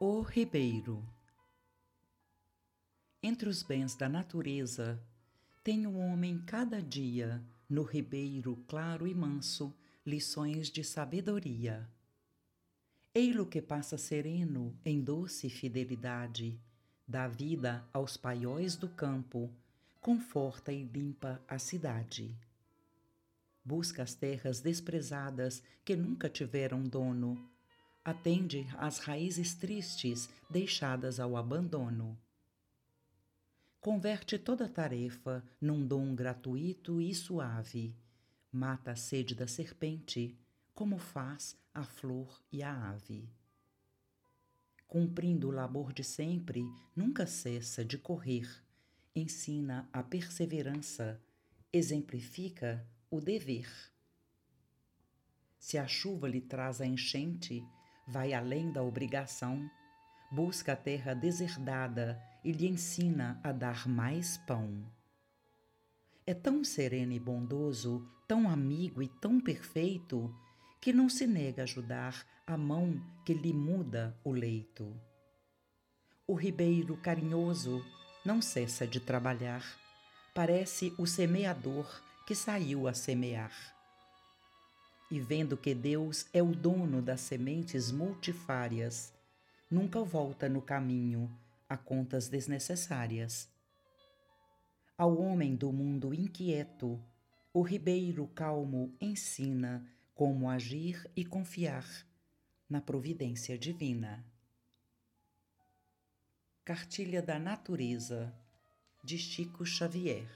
O Ribeiro Entre os bens da natureza, tem o homem cada dia, no ribeiro claro e manso, lições de sabedoria. Ei-lo que passa sereno em doce fidelidade, dá vida aos paióis do campo, conforta e limpa a cidade. Busca as terras desprezadas que nunca tiveram dono, atende às raízes tristes deixadas ao abandono. Converte toda tarefa num dom gratuito e suave, mata a sede da serpente, como faz a flor e a ave. Cumprindo o labor de sempre, nunca cessa de correr, ensina a perseverança, exemplifica o dever. Se a chuva lhe traz a enchente, vai além da obrigação, busca a terra deserdada e lhe ensina a dar mais pão. É tão sereno e bondoso, tão amigo e tão perfeito, que não se nega a ajudar a mão que lhe muda o leito. O ribeiro carinhoso não cessa de trabalhar, parece o semeador que saiu a semear e vendo que Deus é o dono das sementes multifárias, nunca volta no caminho a contas desnecessárias. Ao homem do mundo inquieto, o ribeiro calmo ensina como agir e confiar na providência divina. Cartilha da Natureza, de Chico Xavier